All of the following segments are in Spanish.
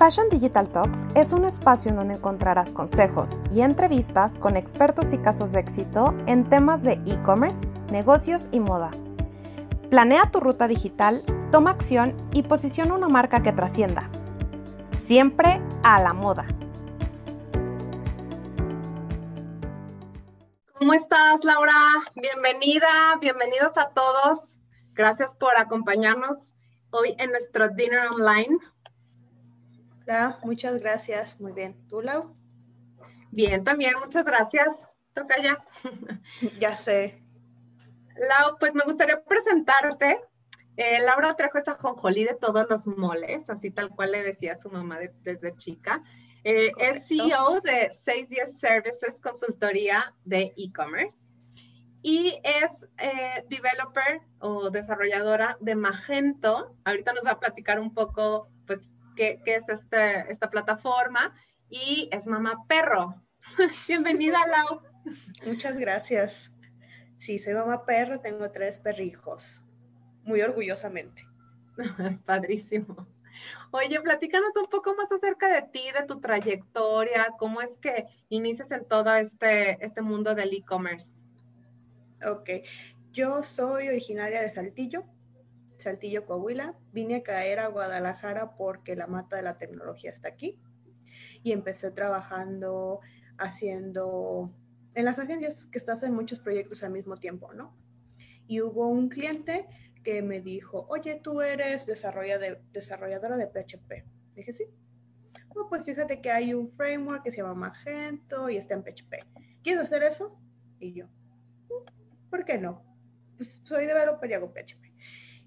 Fashion Digital Talks es un espacio en donde encontrarás consejos y entrevistas con expertos y casos de éxito en temas de e-commerce, negocios y moda. Planea tu ruta digital, toma acción y posiciona una marca que trascienda. Siempre a la moda. ¿Cómo estás, Laura? Bienvenida, bienvenidos a todos. Gracias por acompañarnos hoy en nuestro dinner online. Hola, muchas gracias. Muy bien. ¿Tú, Lau? Bien, también, muchas gracias. Toca ya. ya sé. Lau, pues me gustaría presentarte. Eh, Laura trajo esa jonjolí de todos los moles, así tal cual le decía a su mamá desde chica. Eh, es CEO de 610 Services Consultoría de e-commerce y es eh, developer o desarrolladora de Magento. Ahorita nos va a platicar un poco, qué, qué es este, esta plataforma y es mamá perro. Bienvenida, Lau. Muchas gracias. Sí, soy mamá perro, tengo tres perrijos, muy orgullosamente. Padrísimo. Oye, platícanos un poco más acerca de ti, de tu trayectoria, cómo es que inicias en todo este, este mundo del e-commerce. Ok, yo soy originaria de Saltillo, Saltillo, Coahuila. Vine a caer a Guadalajara porque la mata de la tecnología está aquí y empecé trabajando haciendo en las agencias que estás en muchos proyectos al mismo tiempo, ¿no? Y hubo un cliente que me dijo, oye, tú eres desarrolladora de PHP. Dije, sí. Oh, pues fíjate que hay un framework que se llama Magento y está en PHP. ¿Quieres hacer eso? Y yo, mm, ¿por qué no? Pues soy developer y hago PHP.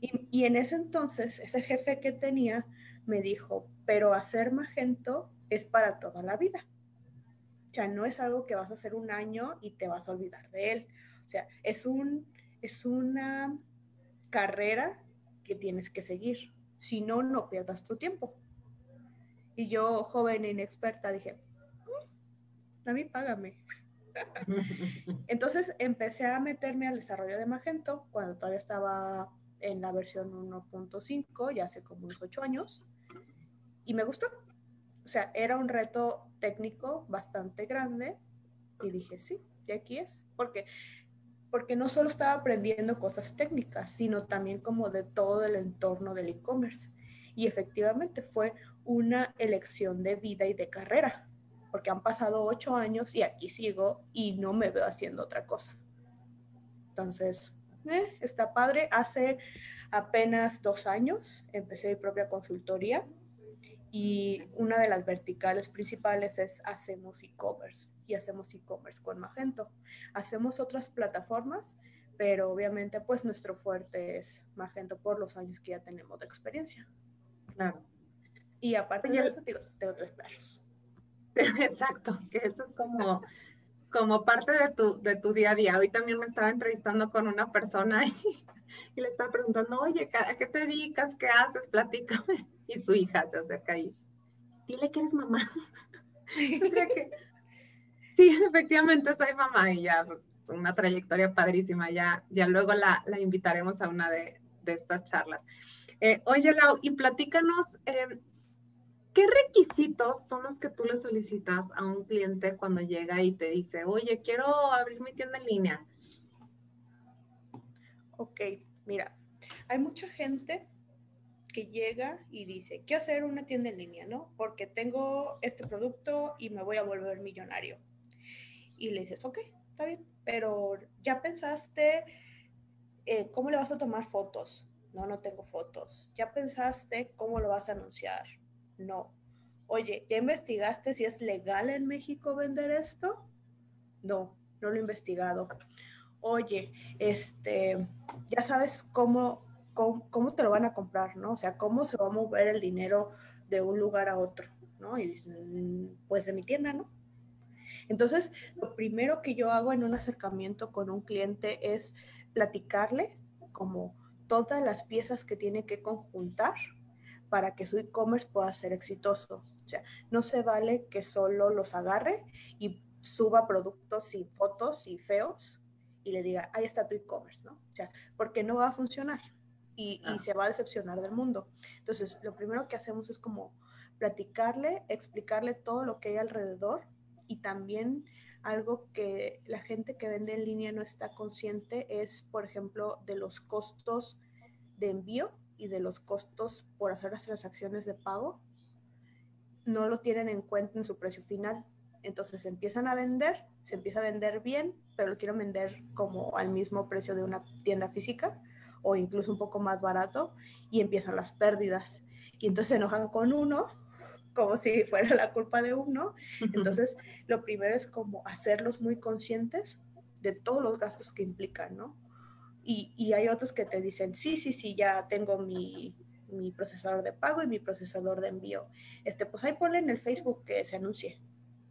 Y, y en ese entonces, ese jefe que tenía me dijo, pero hacer Magento es para toda la vida. O sea, no es algo que vas a hacer un año y te vas a olvidar de él. O sea, es un, es una carrera que tienes que seguir. Si no, no pierdas tu tiempo. Y yo, joven e inexperta, dije, mm, a mí págame. Entonces empecé a meterme al desarrollo de Magento cuando todavía estaba en la versión 1.5, ya hace como unos ocho años, y me gustó. O sea, era un reto técnico bastante grande y dije, sí, de aquí es, porque porque no solo estaba aprendiendo cosas técnicas, sino también como de todo el entorno del e-commerce. Y efectivamente fue una elección de vida y de carrera, porque han pasado ocho años y aquí sigo y no me veo haciendo otra cosa. Entonces, eh, está padre. Hace apenas dos años empecé mi propia consultoría y una de las verticales principales es hacemos e-commerce y hacemos e-commerce con Magento. Hacemos otras plataformas, pero obviamente pues nuestro fuerte es Magento por los años que ya tenemos de experiencia. Claro. Y aparte de eso, tengo, tres perros. Exacto, que eso es como, como parte de tu, de tu día a día. Hoy también me estaba entrevistando con una persona y, y le estaba preguntando, oye, ¿a qué te dedicas? ¿Qué haces? Platícame y su hija se acerca ahí. Dile que eres mamá. sí, efectivamente soy mamá y ya, pues, una trayectoria padrísima. Ya, ya luego la, invitaremos a una de, estas charlas. Eh, oye, Lau, y platícanos, em, ¿qué requisitos son los que tú le solicitas a un cliente cuando llega y te dice, oye, quiero abrir mi tienda en línea? Ok, mira, hay mucha gente que llega y dice, quiero hacer una tienda en línea, ¿no? Porque tengo este producto y me voy a volver millonario. Y le dices, ok, está bien, pero ya pensaste cómo le vas a tomar fotos. No, no tengo fotos. ¿Ya pensaste cómo lo vas a anunciar? No. Oye, ¿ya investigaste si es legal en México vender esto? No, no lo he investigado. Oye, este, ya sabes cómo cómo, te lo van a comprar, ¿no? O sea, cómo se va a mover el dinero de un lugar a otro, ¿no? Y mm, pues de mi tienda, ¿no? Entonces, lo primero que yo hago en un acercamiento con un cliente es platicarle como todas las piezas que tiene que conjuntar para que su e-commerce pueda ser exitoso. O sea, no se vale que solo los agarre y suba productos y fotos y feos y le diga, ahí está tu e-commerce, ¿no? O sea, porque no va a funcionar y, se va a decepcionar del mundo. Entonces, lo primero que hacemos es como platicarle, explicarle todo lo que hay alrededor y también algo que la gente que vende en línea no está consciente es, por ejemplo, de los costos de envío y de los costos por hacer las transacciones de pago. No lo tienen en cuenta en su precio final. Entonces empiezan a vender, se empieza a vender bien, pero lo quieren vender como al mismo precio de una tienda física o incluso un poco más barato y empiezan las pérdidas. Y entonces se enojan con uno como si fuera la culpa de uno. Entonces, lo primero es como hacerlos muy conscientes de todos los gastos que implican, ¿no? Y, y hay otros que te dicen, sí, sí, sí, ya tengo mi, mi, procesador de pago y mi procesador de envío. Este, pues ahí ponle en el Facebook que se anuncie.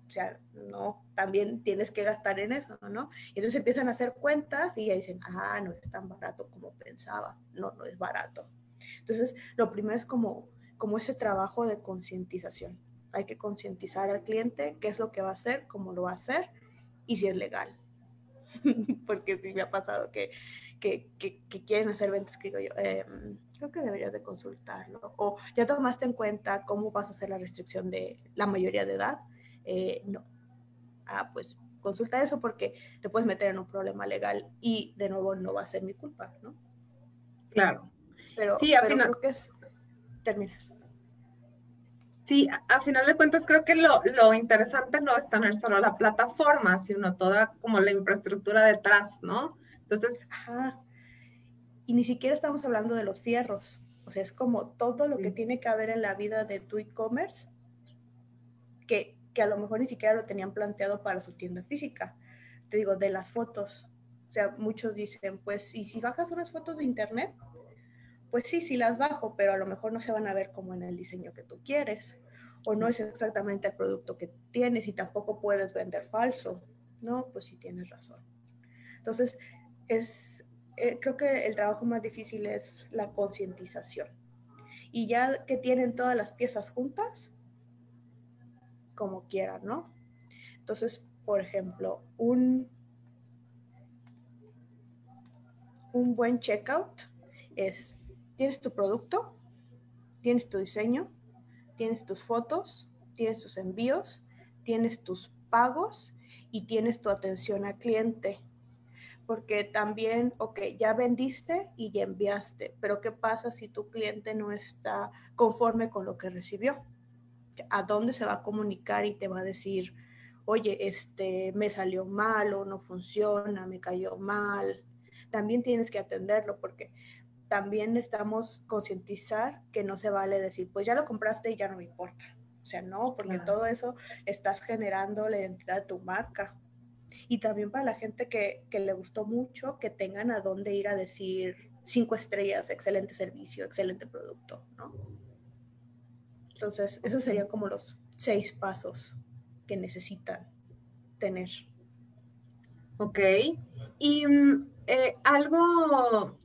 O sea, no, también tienes que gastar en eso, ¿no? Y entonces empiezan a hacer cuentas y ya dicen, ah, no es tan barato como pensaba. No, no es barato. Entonces, lo primero es como como ese trabajo de concientización. Hay que concientizar al cliente qué es lo que va a hacer, cómo lo va a hacer y si es legal. Porque sí me ha pasado que, que, que, quieren hacer ventas que digo yo, em, creo que deberías de consultarlo. O ya tomaste en cuenta cómo vas a hacer la restricción de la mayoría de edad. Eh, no. Ah, pues consulta eso porque te puedes meter en un problema legal y de nuevo no va a ser mi culpa, ¿no? Claro. Pero, sí, al final... creo que es... Termina. Sí, a, final de cuentas creo que lo, lo, interesante no es tener solo la plataforma, sino toda como la infraestructura detrás, ¿no? Entonces... Ajá. Y ni siquiera estamos hablando de los fierros. O sea, es como todo lo que tiene que haber en la vida de tu e-commerce, que, que a lo mejor ni siquiera lo tenían planteado para su tienda física. Te digo, de las fotos. O sea, muchos dicen, pues, ¿y si bajas unas fotos de internet? pues sí, sí las bajo, pero a lo mejor no se van a ver como en el diseño que tú quieres, o no es exactamente el producto que tienes y tampoco puedes vender falso, ¿no? Pues sí tienes razón. Entonces, es, eh, creo que el trabajo más difícil es la concientización. Y ya que tienen todas las piezas juntas, como quieran, ¿no? Entonces, por ejemplo, un, un buen checkout es tienes tu producto, tienes tu diseño, tienes tus fotos, tienes tus envíos, tienes tus pagos y tienes tu atención al cliente. Porque también, ok, ya vendiste y ya enviaste, pero ¿qué pasa si tu cliente no está conforme con lo que recibió? ¿A dónde se va a comunicar y te va a decir, oye, este me salió mal o no funciona, me cayó mal? También tienes que atenderlo porque también necesitamos concientizar que no se vale decir, pues ya lo compraste y ya no me importa. O sea, no, porque todo eso estás generando la identidad de tu marca. Y también para la gente que, que, le gustó mucho, que tengan a dónde ir a decir cinco estrellas, excelente servicio, excelente producto, ¿no? Entonces, esos serían como los seis pasos que necesitan tener. Ok. Y mm, eh, algo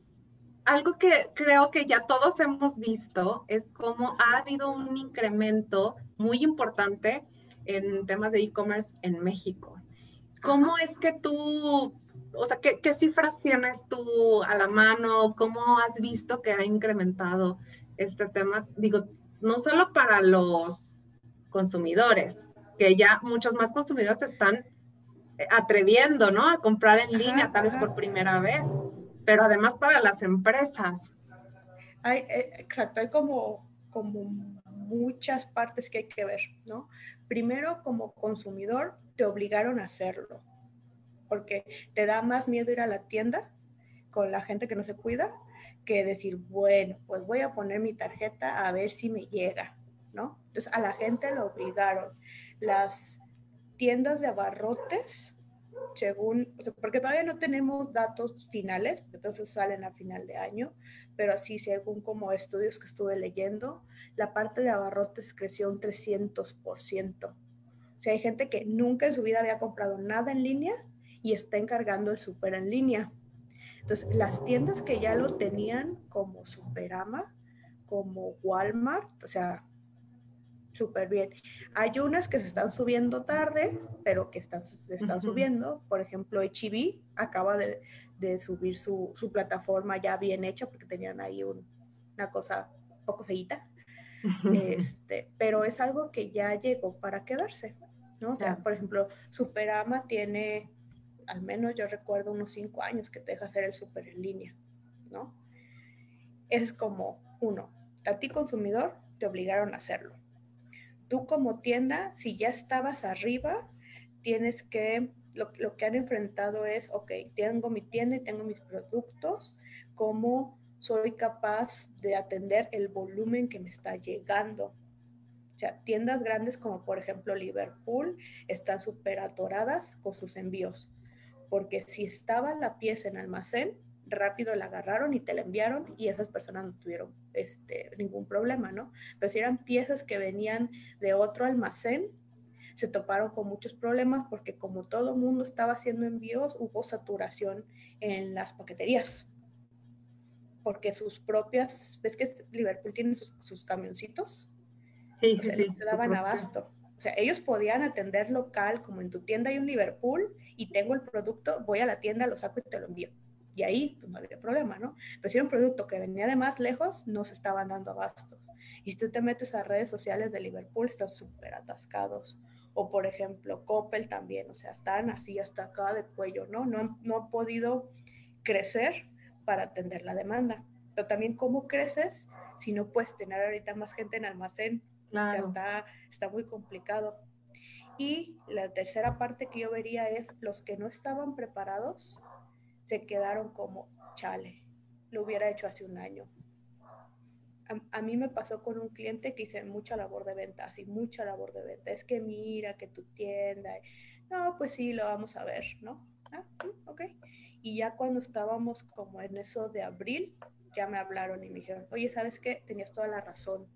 algo que creo que ya todos hemos visto es cómo ha habido un incremento muy importante en temas de e-commerce en México. ¿Cómo es que tú, o sea, ¿qué, cifras tienes tú a la mano? ¿Cómo has visto que ha incrementado este tema? Digo, no solo para los consumidores, que ya muchos más consumidores están atreviendo, ¿no? A comprar en línea, tal vez por primera vez pero además para las empresas. Hay, eh, exacto, hay como, como muchas partes que hay que ver, ¿no? Primero, como consumidor, te obligaron a hacerlo, porque te da más miedo ir a la tienda con la gente que no se cuida que decir, bueno, pues voy a poner mi tarjeta a ver si me llega, ¿no? Entonces, a la gente lo obligaron. Las tiendas de abarrotes según, porque todavía no tenemos datos finales, entonces salen a final de año, pero así según como estudios que estuve leyendo, la parte de abarrotes creció un 300%. O sea, hay gente que nunca en su vida había comprado nada en línea y está encargando el súper en línea. Entonces, las tiendas que ya lo tenían como Superama, como Walmart, o sea, súper bien. Hay unas que se están subiendo tarde, pero que están, se están subiendo. Por ejemplo, HB acaba de, de subir su, su, plataforma ya bien hecha porque tenían ahí un, una cosa poco feita. este, pero es algo que ya llegó para quedarse, ¿no? O sea, por ejemplo, Superama tiene, al menos yo recuerdo unos cinco años que te deja hacer el super en línea, ¿no? Es como, uno, a ti consumidor te obligaron a hacerlo. Tú como tienda, si ya estabas arriba, tienes que, lo, lo que han enfrentado es, ok, tengo mi tienda y tengo mis productos, ¿cómo soy capaz de atender el volumen que me está llegando? O sea, tiendas grandes como por ejemplo Liverpool están súper atoradas con sus envíos, porque si estaba la pieza en almacén, rápido la agarraron y te la enviaron y esas personas no tuvieron este, ningún problema, ¿no? Pero si eran piezas que venían de otro almacén, se toparon con muchos problemas porque como todo el mundo estaba haciendo envíos, hubo saturación en las paqueterías. Porque sus propias, ves que Liverpool tiene sus, camioncitos. Sí, sí, sí. No daban abasto. O sea, ellos podían atender local, como en tu tienda hay un Liverpool y tengo el producto, voy a la tienda, lo saco y te lo envío y ahí pues, no había problema, ¿no? Pero si era un producto que venía de más lejos, no se estaban dando abastos. Y si tú te metes a redes sociales de Liverpool, están súper atascados. O por ejemplo, Coppel también, o sea, están así hasta acá de cuello, ¿no? No han, no han podido crecer para atender la demanda. Pero también, ¿cómo creces si no puedes tener ahorita más gente en almacén? O sea, está, está muy complicado. Y la tercera parte que yo vería es los que no estaban preparados se quedaron como, chale, lo hubiera hecho hace un año. A, mí me pasó con un cliente que hice mucha labor de venta, así mucha labor de venta. Es que mira que tu tienda, no, pues sí, lo vamos a ver, ¿no? Ah, ok. Y ya cuando estábamos como en eso de abril, ya me hablaron y me dijeron, oye, ¿sabes qué? Tenías toda la razón.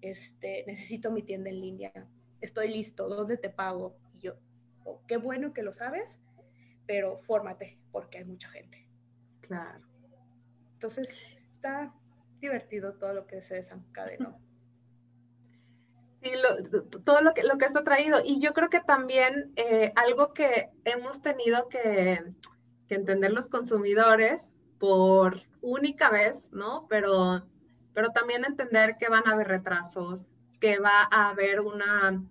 Este, necesito mi tienda en línea. Estoy listo. ¿Dónde te pago? Y yo, oh, qué bueno que lo sabes pero fórmate porque hay mucha gente. Claro. Entonces, está divertido todo lo que se desencadenó. Sí, todo lo que, lo que esto ha traído. Y yo creo que también eh, algo que hemos tenido que, que, entender los consumidores por única vez, ¿no? Pero, pero también entender que van a haber retrasos, que va a haber una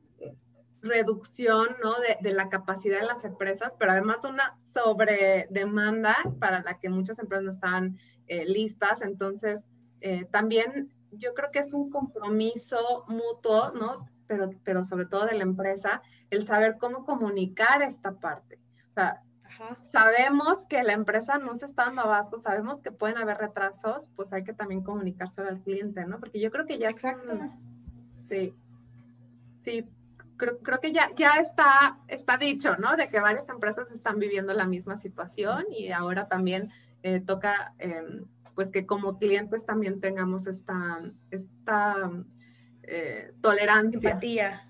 reducción ¿no? de, la capacidad de las empresas, pero además una sobredemanda para la que muchas empresas no estaban eh, listas. Entonces, eh, también yo creo que es un compromiso mutuo, ¿no? Pero, pero sobre todo de la empresa, el saber cómo comunicar esta parte. O sea, sabemos que la empresa no se está dando abasto, sabemos que pueden haber retrasos, pues hay que también comunicárselo al cliente, ¿no? Porque yo creo que ya Exacto. sí, sí, creo, que ya, ya está, está dicho, ¿no? De que varias empresas están viviendo la misma situación y ahora también eh, toca, em, pues que como clientes también tengamos esta, esta eh, tolerancia. Empatía.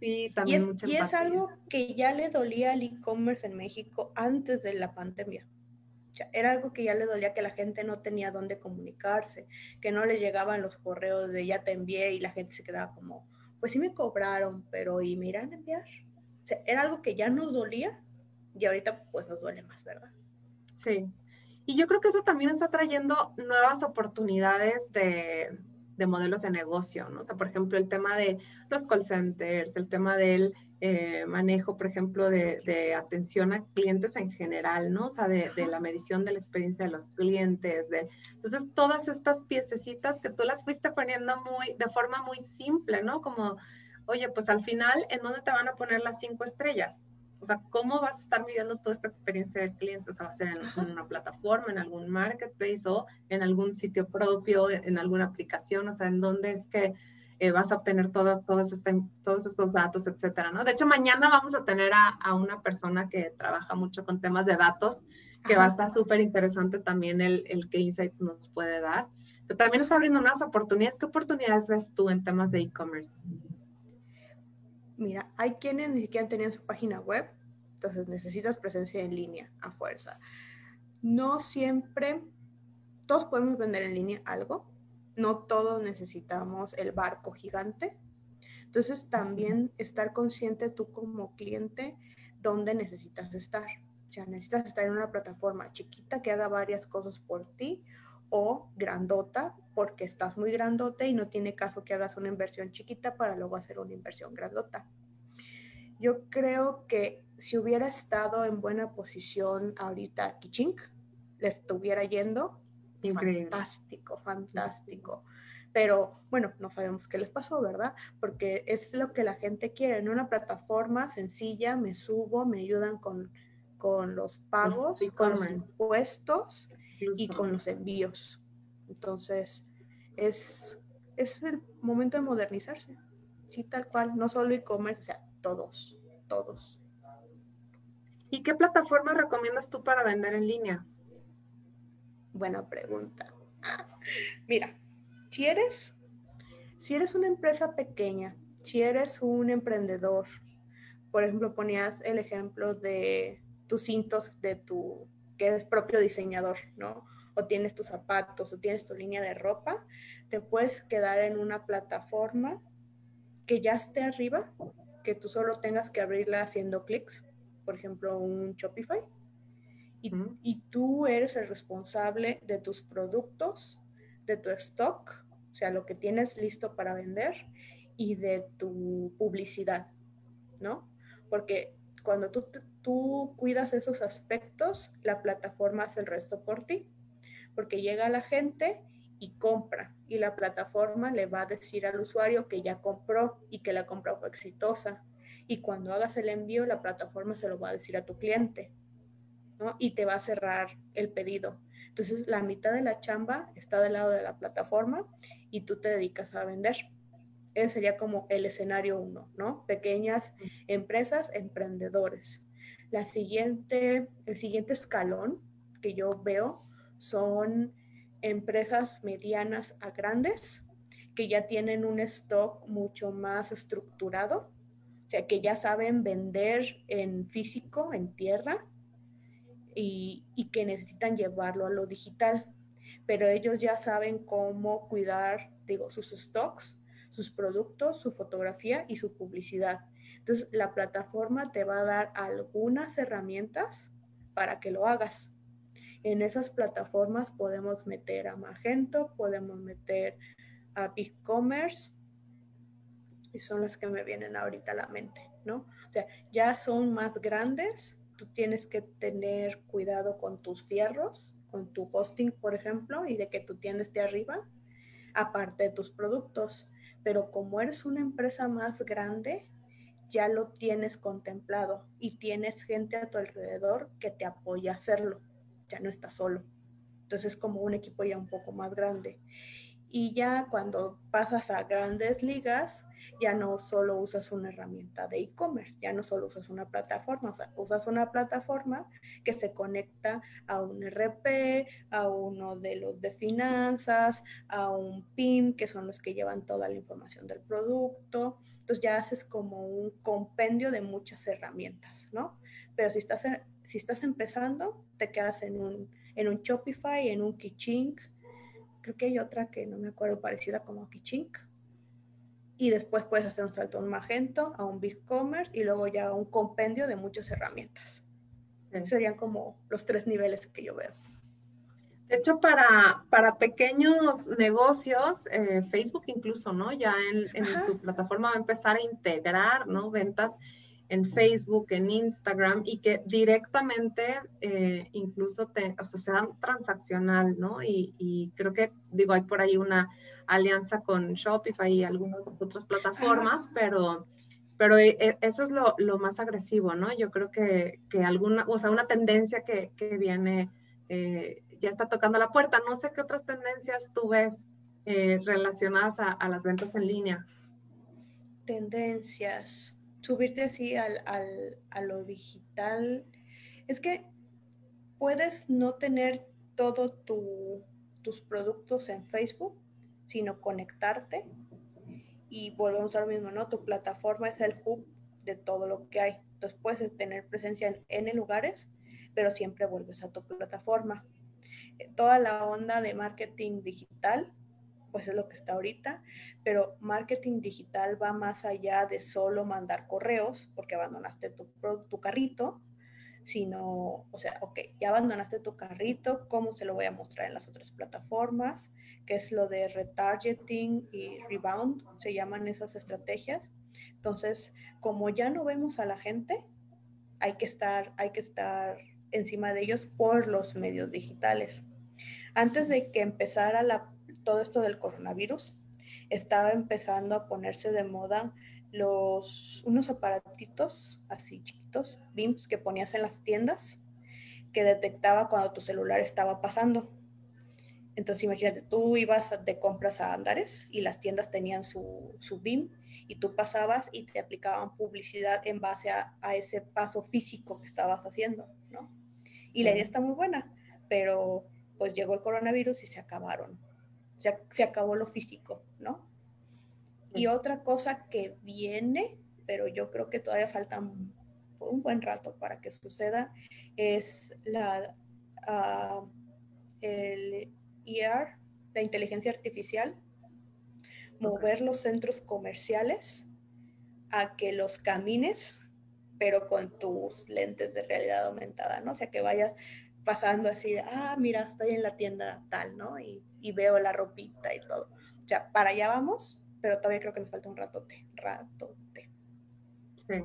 Sí, también y es, mucha y es algo que ya le dolía al e-commerce en México antes de la pandemia. O sea, era algo que ya le dolía que la gente no tenía dónde comunicarse, que no le llegaban los correos de ya te envié y la gente se quedaba como, pues sí me cobraron, pero ¿y me irán a enviar? O sea, era algo que ya nos dolía y ahorita pues nos duele más, ¿verdad? Sí. Y yo creo que eso también está trayendo nuevas oportunidades de, modelos de negocio, ¿no? O sea, por ejemplo, el tema de los call centers, el tema del eh, manejo, por ejemplo, de, atención a clientes en general, ¿no? O sea, de, de, la medición de la experiencia de los clientes, de, entonces todas estas piececitas que tú las fuiste poniendo muy, de forma muy simple, ¿no? Como, oye, pues al final, ¿en dónde te van a poner las cinco estrellas? O sea, ¿cómo vas a estar midiendo toda esta experiencia del cliente? O sea, va a ser en, en, una plataforma, en algún marketplace o en algún sitio propio, en alguna aplicación, o sea, ¿en dónde es que eh, vas a obtener todo, este, todos estos datos, etcétera, ¿no? De hecho, mañana vamos a tener a, una persona que trabaja mucho con temas de datos, que va a estar súper interesante también el, el que Insights nos puede dar. Pero también está abriendo unas oportunidades. ¿Qué oportunidades ves tú en temas de e-commerce? Mira, hay quienes ni siquiera tenían su página web, entonces necesitas presencia en línea a fuerza. No siempre, todos podemos vender en línea algo, no todos necesitamos el barco gigante. Entonces también estar consciente tú como cliente dónde necesitas estar. O sea, necesitas estar en una plataforma chiquita que haga varias cosas por ti o grandota porque estás muy grandote y no tiene caso que hagas una inversión chiquita para luego hacer una inversión grandota. Yo creo que si hubiera estado en buena posición ahorita Kichink, le estuviera yendo. Fantástico, fantástico. Pero bueno, no sabemos qué les pasó, ¿verdad? Porque es lo que la gente quiere. En una plataforma sencilla me subo, me ayudan con, con los pagos, con los impuestos y con los envíos. Entonces, es, es el momento de modernizarse. Sí, tal cual. No solo e-commerce, o sea, todos, todos. ¿Y qué plataforma recomiendas tú para vender en línea? Buena pregunta. Mira, si eres, si eres una empresa pequeña, si eres un emprendedor, por ejemplo, ponías el ejemplo de tus cintos de tu, que eres propio diseñador, ¿no? O tienes tus zapatos, o tienes tu línea de ropa, te puedes quedar en una plataforma que ya esté arriba, que tú solo tengas que abrirla haciendo clics, por ejemplo, un Shopify, y, y tú eres el responsable de tus productos de tu stock, o sea, lo que tienes listo para vender y de tu publicidad, ¿no? Porque cuando tú, tú cuidas esos aspectos, la plataforma hace el resto por ti, porque llega la gente y compra y la plataforma le va a decir al usuario que ya compró y que la compra fue exitosa. Y cuando hagas el envío, la plataforma se lo va a decir a tu cliente, ¿no? Y te va a cerrar el pedido. Entonces, la mitad de la chamba está del lado de la plataforma y tú te dedicas a vender. Ese sería como el escenario uno, ¿no? Pequeñas empresas, emprendedores. La siguiente, el siguiente escalón que yo veo son empresas medianas a grandes que ya tienen un stock mucho más estructurado, o sea, que ya saben vender en físico, en tierra, y, que necesitan llevarlo a lo digital. Pero ellos ya saben cómo cuidar, digo, sus stocks, sus productos, su fotografía y su publicidad. Entonces, la plataforma te va a dar algunas herramientas para que lo hagas. En esas plataformas podemos meter a Magento, podemos meter a BigCommerce, y son las que me vienen ahorita a la mente, ¿no? O sea, ya son más grandes, tú tienes que tener cuidado con tus fierros, con tu hosting, por ejemplo, y de que tu tienda esté arriba, aparte de tus productos. Pero como eres una empresa más grande, ya lo tienes contemplado y tienes gente a tu alrededor que te apoya a hacerlo. Ya no estás solo. Entonces es como un equipo ya un poco más grande. Y ya cuando pasas a grandes ligas, ya no solo usas una herramienta de e-commerce, ya no solo usas una plataforma, o sea, usas una plataforma que se conecta a un RP, a uno de los de finanzas, a un PIM, que son los que llevan toda la información del producto. Entonces ya haces como un compendio de muchas herramientas, ¿no? Pero si estás, si estás empezando, te quedas en un, en un Shopify, en un Kichink, creo que hay otra que no me acuerdo parecida como Kichink. Y después puedes hacer un salto a un Magento, a un BigCommerce y luego ya un compendio de muchas herramientas. Serían como los tres niveles que yo veo. De hecho, para, para pequeños negocios, eh, Facebook incluso, ¿no? Ya en, en su plataforma va a empezar a integrar, ¿no? Ventas en Facebook, en Instagram y que directamente eh, incluso te, o sea, sean transaccional, ¿no? Y, creo que, digo, hay por ahí una alianza con Shopify y algunas otras plataformas, pero, pero eh, eh, eso es lo, lo, más agresivo, ¿no? Yo creo que, que, alguna, o sea, una tendencia que, que viene, ya está tocando la puerta. No sé qué otras tendencias tú ves relacionadas a, a las ventas en línea. Tendencias subirte así al, a lo digital, es que puedes no tener todos tus productos en Facebook, sino conectarte y volvemos a lo mismo, ¿no? Tu plataforma es el hub de todo lo que hay. Entonces puedes tener presencia en N lugares, pero siempre vuelves a tu plataforma. Toda la onda de marketing digital pues es lo que está ahorita, pero marketing digital va más allá de solo mandar correos porque abandonaste tu, carrito, sino, o sea, ok, ya abandonaste tu carrito, ¿cómo se lo voy a mostrar en las otras plataformas? Que es lo de retargeting y rebound, se llaman esas estrategias. Entonces, como ya no vemos a la gente, hay que estar, hay que estar encima de ellos por los medios digitales. Antes de que empezara la, todo esto del coronavirus, estaba empezando a ponerse de moda los, unos aparatitos así chiquitos, BIMs, que ponías en las tiendas, que detectaba cuando tu celular estaba pasando. Entonces imagínate, tú ibas de compras a Andares y las tiendas tenían su, su BIM y tú pasabas y te aplicaban publicidad en base a, a ese paso físico que estabas haciendo, ¿no? Y la idea está muy buena, pero pues llegó el coronavirus y se acabaron. Se, se acabó lo físico, ¿no? Y otra cosa que viene, pero yo creo que todavía falta un, buen rato para que suceda, es la, uh, el ER, la inteligencia artificial, mover los centros comerciales a que los camines, pero con tus lentes de realidad aumentada, ¿no? O sea, que vayas pasando así, ah, mira, estoy en la tienda tal, ¿no? Y, y veo la ropita y todo. O sea, para allá vamos, pero todavía creo que nos falta un ratote, ratote. Sí.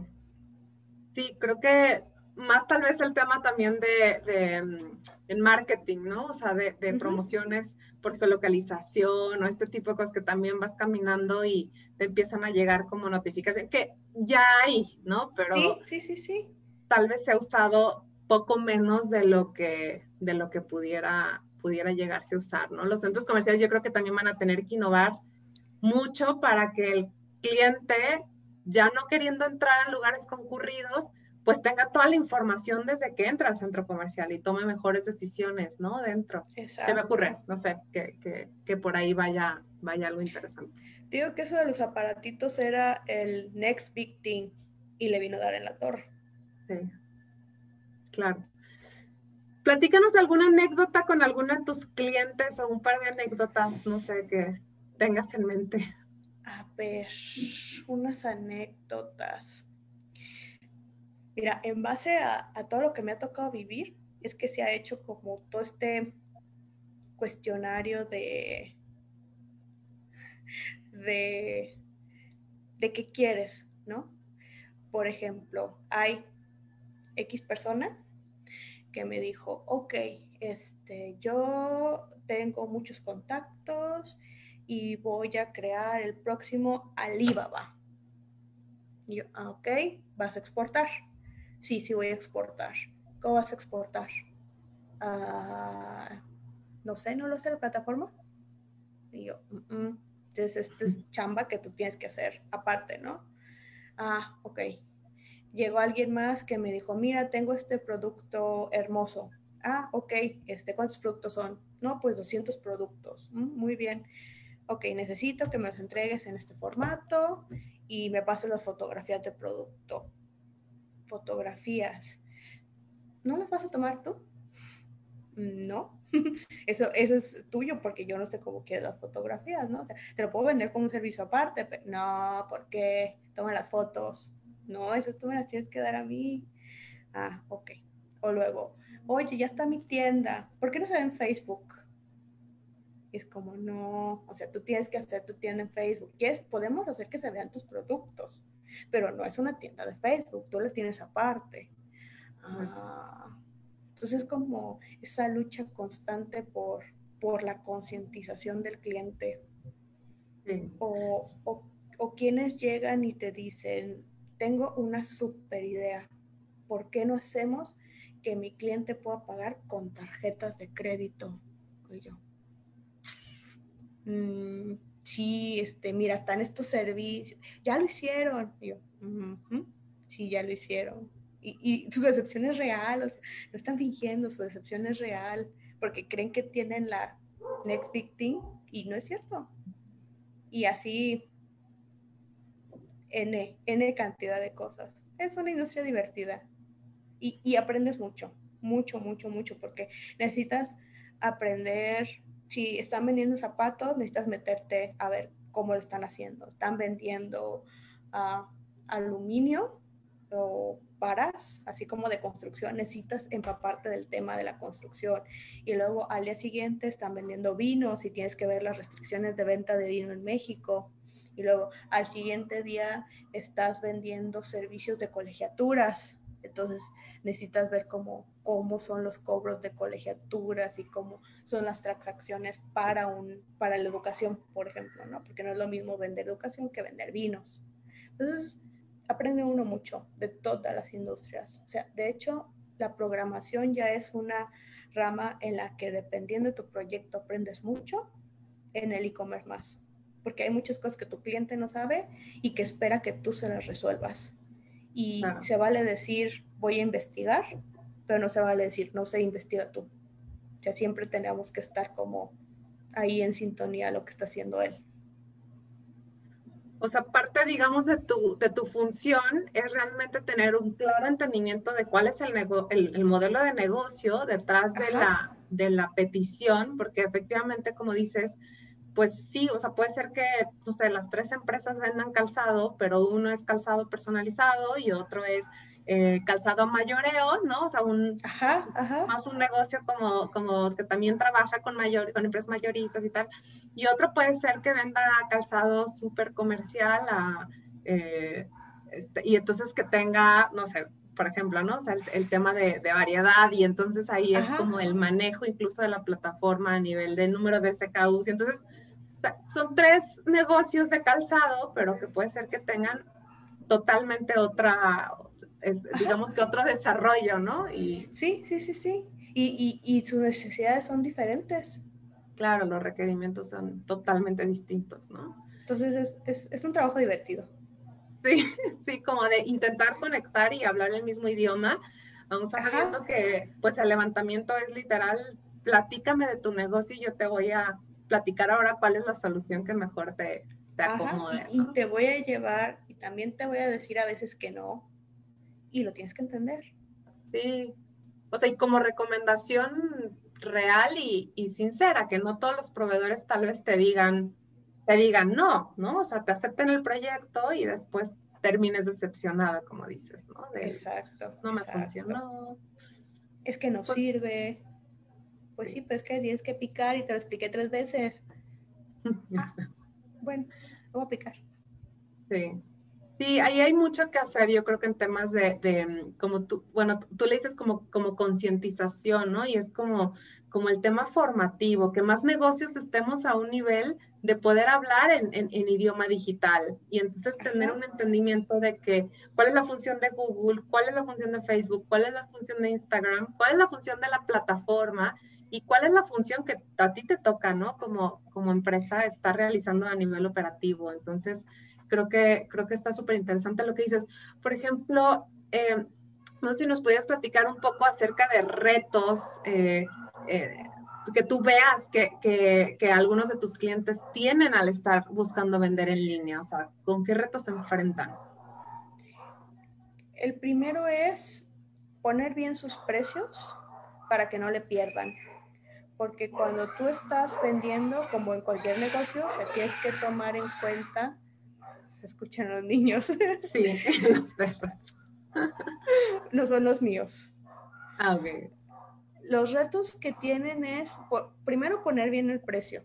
Sí, creo que más tal vez el tema también de, de mm, en marketing, ¿no? O sea, de, de promociones por geolocalización o este tipo de cosas que también vas caminando y te empiezan a llegar como notificaciones, que ya hay, ¿no? Pero sí, sí, sí, sí. Tal vez se ha usado poco menos de lo que, de lo que pudiera, pudiera llegarse a usar, ¿no? Los centros comerciales yo creo que también van a tener que innovar mucho para que el cliente, ya no queriendo entrar a lugares concurridos, pues tenga toda la información desde que entra al centro comercial y tome mejores decisiones, ¿no? Dentro. Se me ocurre, no sé, que, que, por ahí vaya, vaya algo interesante. Digo que eso de los aparatitos era el next big thing y le vino a dar en la torre. Sí, claro. Platícanos alguna anécdota con alguno de tus clientes o un par de anécdotas, no sé, que, tengas en mente? A ver, unas anécdotas. Mira, en base a, todo lo que me ha tocado vivir, es que se ha hecho como todo este cuestionario de, de, de qué quieres, ¿no? Por ejemplo, hay X persona que me dijo, ok, este, yo tengo muchos contactos, y voy a crear el próximo Alibaba. Y yo, ah, ok, ¿vas a exportar? Sí, sí voy a exportar. ¿Cómo vas a exportar? Ah, no sé, no lo sé, la plataforma. Y yo, entonces esta es chamba que tú tienes que hacer aparte, ¿no? Ah, ok. Llegó alguien más que me dijo, mira, tengo este producto hermoso. Ah, ok, este, ¿cuántos productos son? No, pues 200 productos. Mm, muy bien ok, necesito que me los entregues en este formato y me pases las fotografías de producto. Fotografías. ¿No las vas a tomar tú? No, eso, eso es tuyo porque yo no sé cómo quieres las fotografías, ¿no? O sea, te lo puedo vender como un servicio aparte, pero no, ¿por qué? Toma las fotos. No, esas tú me las tienes que dar a mí. Ah, ok. O luego, oye, ya está mi tienda. ¿Por qué no se ve en Facebook? es como, no, o sea, tú tienes que hacer tu tienda en Facebook. ¿Quieres? Podemos hacer que se vean tus productos, pero no es una tienda de Facebook, tú la tienes aparte. Ah, entonces es como esa lucha constante por, por la concientización del cliente. O, o, o quienes llegan y te dicen, tengo una super idea, ¿por qué no hacemos que mi cliente pueda pagar con tarjetas de crédito? Y yo, Mm, sí, este, mira, están estos servicios, ya lo hicieron. yo, sí, ya lo hicieron. Y, su decepción es real, no están fingiendo, su decepción es real, porque creen que tienen la next big thing y no es cierto. Y así, N, N cantidad de cosas. Es una industria divertida y, y aprendes mucho, mucho, mucho, mucho, porque necesitas aprender si están vendiendo zapatos, necesitas meterte a ver cómo lo están haciendo. Están vendiendo ah, aluminio, o paras, así como de construcción, necesitas empaparte del tema de la construcción. Y luego al día siguiente están vendiendo vinos y tienes que ver las restricciones de venta de vino en México. Y luego al siguiente día estás vendiendo servicios de colegiaturas. Entonces necesitas ver cómo, cómo son los cobros de colegiaturas y cómo son las transacciones para, un, para la educación, por ejemplo, ¿no? Porque no es lo mismo vender educación que vender vinos. Entonces, aprende uno mucho de todas las industrias. O sea, de hecho, la programación ya es una rama en la que dependiendo de tu proyecto aprendes mucho en el e-commerce más, porque hay muchas cosas que tu cliente no sabe y que espera que tú se las resuelvas. Y se vale decir, voy a investigar, pero no se vale decir, no sé, investiga tú. O sea, siempre tenemos que estar como ahí en sintonía a lo que está haciendo él. O sea, parte, digamos, de tu, de tu función es realmente tener un claro entendimiento de cuál es el, el, modelo de negocio detrás de la, de la petición, porque efectivamente, como dices, pues sí, o sea, puede ser que, no sé, las tres empresas vendan calzado, pero uno es calzado personalizado y otro es eh, calzado mayoreo, ¿no? O sea, un, más un negocio como, como que también trabaja con, mayor, con empresas mayoristas y tal. Y otro puede ser que venda calzado súper comercial eh, este, y entonces que tenga, no sé, por ejemplo, ¿no? O sea, el, tema de, de, variedad y entonces ahí es como el manejo incluso de la plataforma a nivel de número de SKUs. Y entonces, son tres negocios de calzado, pero que puede ser que tengan totalmente otra, digamos que otro desarrollo, ¿no? Y, sí, sí, sí, sí. Y, y, y, sus necesidades son diferentes. Claro, los requerimientos son totalmente distintos, ¿no? Entonces es, es, es un trabajo divertido. Sí, sí, como de intentar conectar y hablar el mismo idioma, aún sabiendo que pues el levantamiento es literal, platícame de tu negocio y yo te voy a platicar ahora cuál es la solución que mejor te, te acomode. y, te voy a llevar, y también te voy a decir a veces que no, y lo tienes que entender. Sí, o sea, y como recomendación real y, sincera, que no todos los proveedores tal vez te digan, te digan no, ¿no? O sea, te acepten el proyecto y después termines decepcionada, como dices, ¿no? exacto. No me funcionó. Es que no pues sirve. Pues sí, pues que tienes que picar y te lo expliqué tres veces. Ah, bueno, voy a picar. Sí. Sí, ahí hay mucho que hacer, yo creo que en temas de, de como tú, bueno, tú le dices como, como concientización, ¿no? Y es como, como el tema formativo, que más negocios estemos a un nivel de poder hablar en, en, idioma digital y entonces tener un entendimiento de que cuál es la función de Google, cuál es la función de Facebook, cuál es la función de Instagram, cuál es la función de la plataforma y cuál es la función que a ti te toca, ¿no? Como, como empresa estar realizando a nivel operativo. Entonces, creo que, creo que está súper interesante lo que dices. Por ejemplo, eh, no sé si nos pudieras platicar un poco acerca de retos eh, eh, que tú veas que, que, que, algunos de tus clientes tienen al estar buscando vender en línea. O sea, ¿con qué retos se enfrentan? El primero es poner bien sus precios para que no le pierdan. Porque cuando tú estás vendiendo, como en cualquier negocio, se tienes que tomar en cuenta escuchan los niños. Sí, los perros. No son los míos. Ah, ok. Los retos que tienen es, primero, poner bien el precio,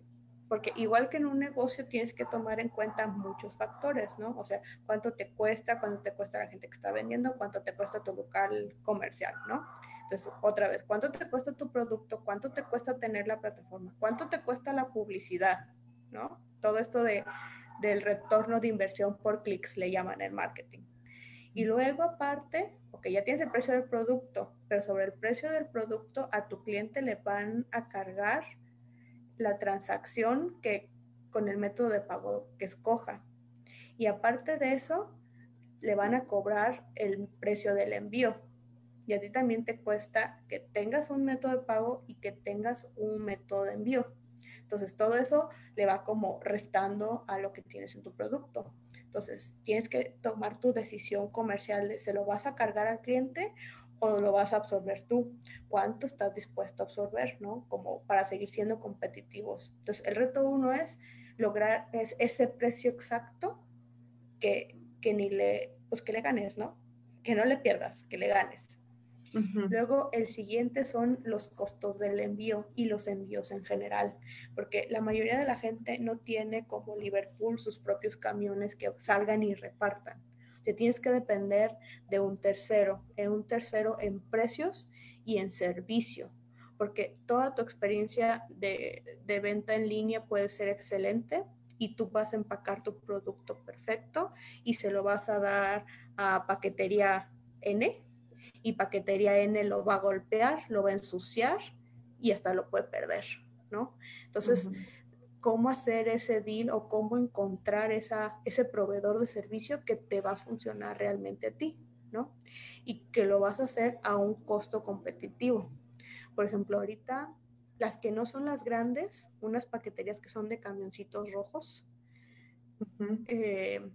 porque igual que en un negocio tienes que tomar en cuenta muchos factores, ¿no? O sea, cuánto te cuesta, cuánto te cuesta la gente que está vendiendo, cuánto te cuesta tu local comercial, ¿no? Entonces, otra vez, ¿cuánto te cuesta tu producto? ¿Cuánto te cuesta tener la plataforma? ¿Cuánto te cuesta la publicidad? ¿No? Todo esto de del retorno de inversión por clics, le llaman en marketing. Y luego aparte, ok, ya tienes el precio del producto, pero sobre el precio del producto a tu cliente le van a cargar la transacción que con el método de pago que escoja. Y aparte de eso, le van a cobrar el precio del envío. Y a ti también te cuesta que tengas un método de pago y que tengas un método de envío. Entonces, todo eso le va como restando a lo que tienes en tu producto. Entonces, tienes que tomar tu decisión comercial, ¿se lo vas a cargar al cliente o lo vas a absorber tú? ¿Cuánto estás dispuesto a absorber, no? Como para seguir siendo competitivos. Entonces, el reto uno es lograr ese precio exacto que, que ni le, pues que le ganes, ¿no? que no le pierdas, que le ganes. Luego el siguiente son los costos del envío y los envíos en general, porque la mayoría de la gente no tiene como Liverpool sus propios camiones que salgan y repartan. Te tienes que depender de un tercero, en un tercero en precios y en servicio, porque toda tu experiencia de, de venta en línea puede ser excelente, y tú vas a empacar tu producto perfecto y se lo vas a dar a paquetería N y paquetería N lo va a golpear, lo va a ensuciar y hasta lo puede perder, ¿no? Entonces, ¿cómo hacer ese deal o cómo encontrar esa, ese proveedor de servicio que te va a funcionar realmente a ti, ¿no? Y que lo vas a hacer a un costo competitivo. Por ejemplo, ahorita las que no son las grandes, unas paqueterías que son de camioncitos rojos, eh,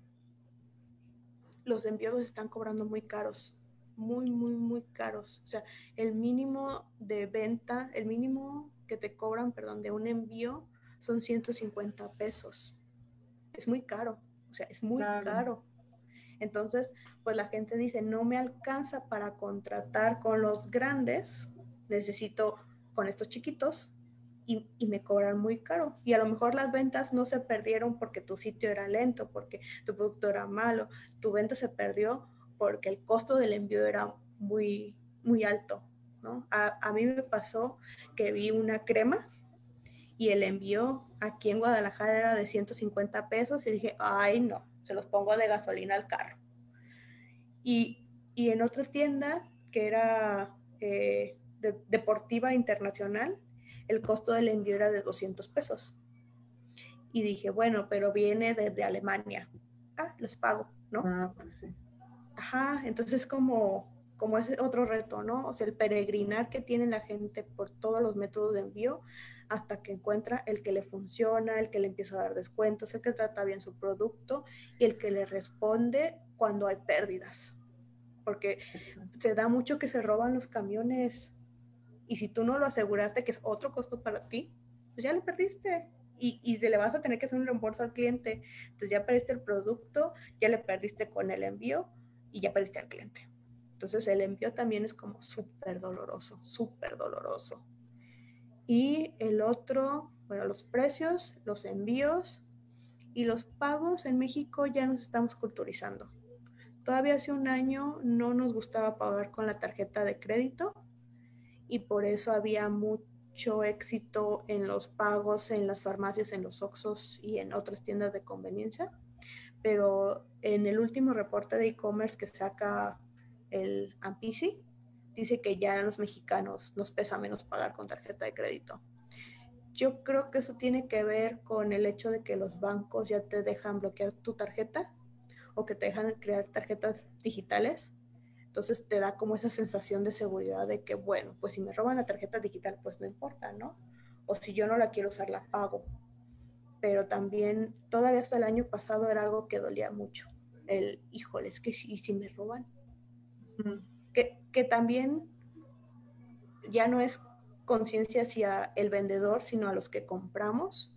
los envíos están cobrando muy caros muy, muy, muy caros. O sea, el mínimo de venta, el mínimo que te cobran, perdón, de un envío son 150 pesos. Es muy caro, o sea, es muy caro. Entonces, pues la gente dice, no me alcanza para contratar con los grandes, necesito con estos chiquitos y, y, me cobran muy caro. Y a lo mejor las ventas no se perdieron porque tu sitio era lento, porque tu producto era malo, tu venta se perdió porque el costo del envío era muy, muy alto. ¿no? A, mí me pasó que vi una crema y el envío aquí en Guadalajara era de 150 pesos y dije, ay no, se los pongo de gasolina al carro. Y, y en otra tienda que era eh, deportiva internacional, el costo del envío era de 200 pesos. Y dije, bueno, pero viene desde Alemania. Ah, los pago, ¿no? Ah, pues sí. Ajá, entonces como, como ese otro reto, ¿no? O sea, el peregrinar que tiene la gente por todos los métodos de envío hasta que encuentra el que le funciona, el que le empieza a dar descuentos, el que trata bien su producto y el que le responde cuando hay pérdidas. Porque se da mucho que se roban los camiones y si tú no lo aseguraste, que es otro costo para ti, pues ya le perdiste. Y, y le vas a tener que hacer un reembolso al cliente. Entonces ya perdiste el producto, ya le perdiste con el envío y ya perdiste al cliente. Entonces el envío también es como súper doloroso, súper doloroso. Y el otro, bueno, los precios, los envíos y los pagos en México ya nos estamos culturizando. Todavía hace un año no nos gustaba pagar con la tarjeta de crédito y por eso había mucho éxito en los pagos en las farmacias, en los Oxos y en otras tiendas de conveniencia pero en el último reporte de e-commerce que saca el AMPISI, dice que ya a los mexicanos nos pesa menos pagar con tarjeta de crédito. Yo creo que eso tiene que ver con el hecho de que los bancos ya te dejan bloquear tu tarjeta o que te dejan crear tarjetas digitales. Entonces te da como esa sensación de seguridad de que, bueno, pues si me roban la tarjeta digital, pues no importa, ¿no? O si yo no la quiero usar, la pago pero también todavía hasta el año pasado era algo que dolía mucho. El, híjole, es que si, si me roban. que, que también ya no es conciencia hacia el vendedor, sino a los que compramos,